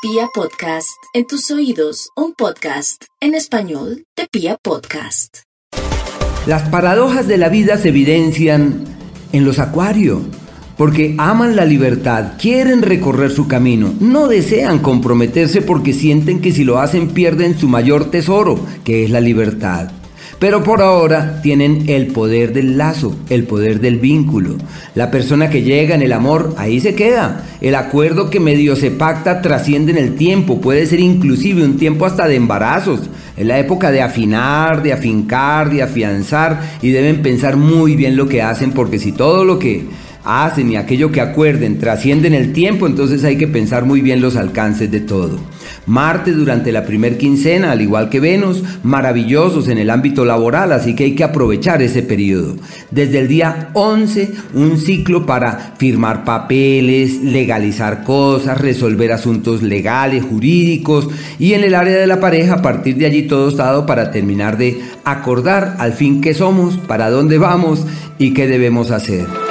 Pia Podcast, en tus oídos, un podcast en español de Pia Podcast. Las paradojas de la vida se evidencian en los acuarios, porque aman la libertad, quieren recorrer su camino, no desean comprometerse porque sienten que si lo hacen pierden su mayor tesoro, que es la libertad. Pero por ahora tienen el poder del lazo, el poder del vínculo. La persona que llega en el amor, ahí se queda. El acuerdo que medio se pacta trasciende en el tiempo, puede ser inclusive un tiempo hasta de embarazos. Es la época de afinar, de afincar, de afianzar y deben pensar muy bien lo que hacen porque si todo lo que hacen y aquello que acuerden trascienden el tiempo, entonces hay que pensar muy bien los alcances de todo. Marte durante la primer quincena, al igual que Venus, maravillosos en el ámbito laboral, así que hay que aprovechar ese periodo. Desde el día 11, un ciclo para firmar papeles, legalizar cosas, resolver asuntos legales, jurídicos y en el área de la pareja, a partir de allí todo estado para terminar de acordar al fin qué somos, para dónde vamos y qué debemos hacer.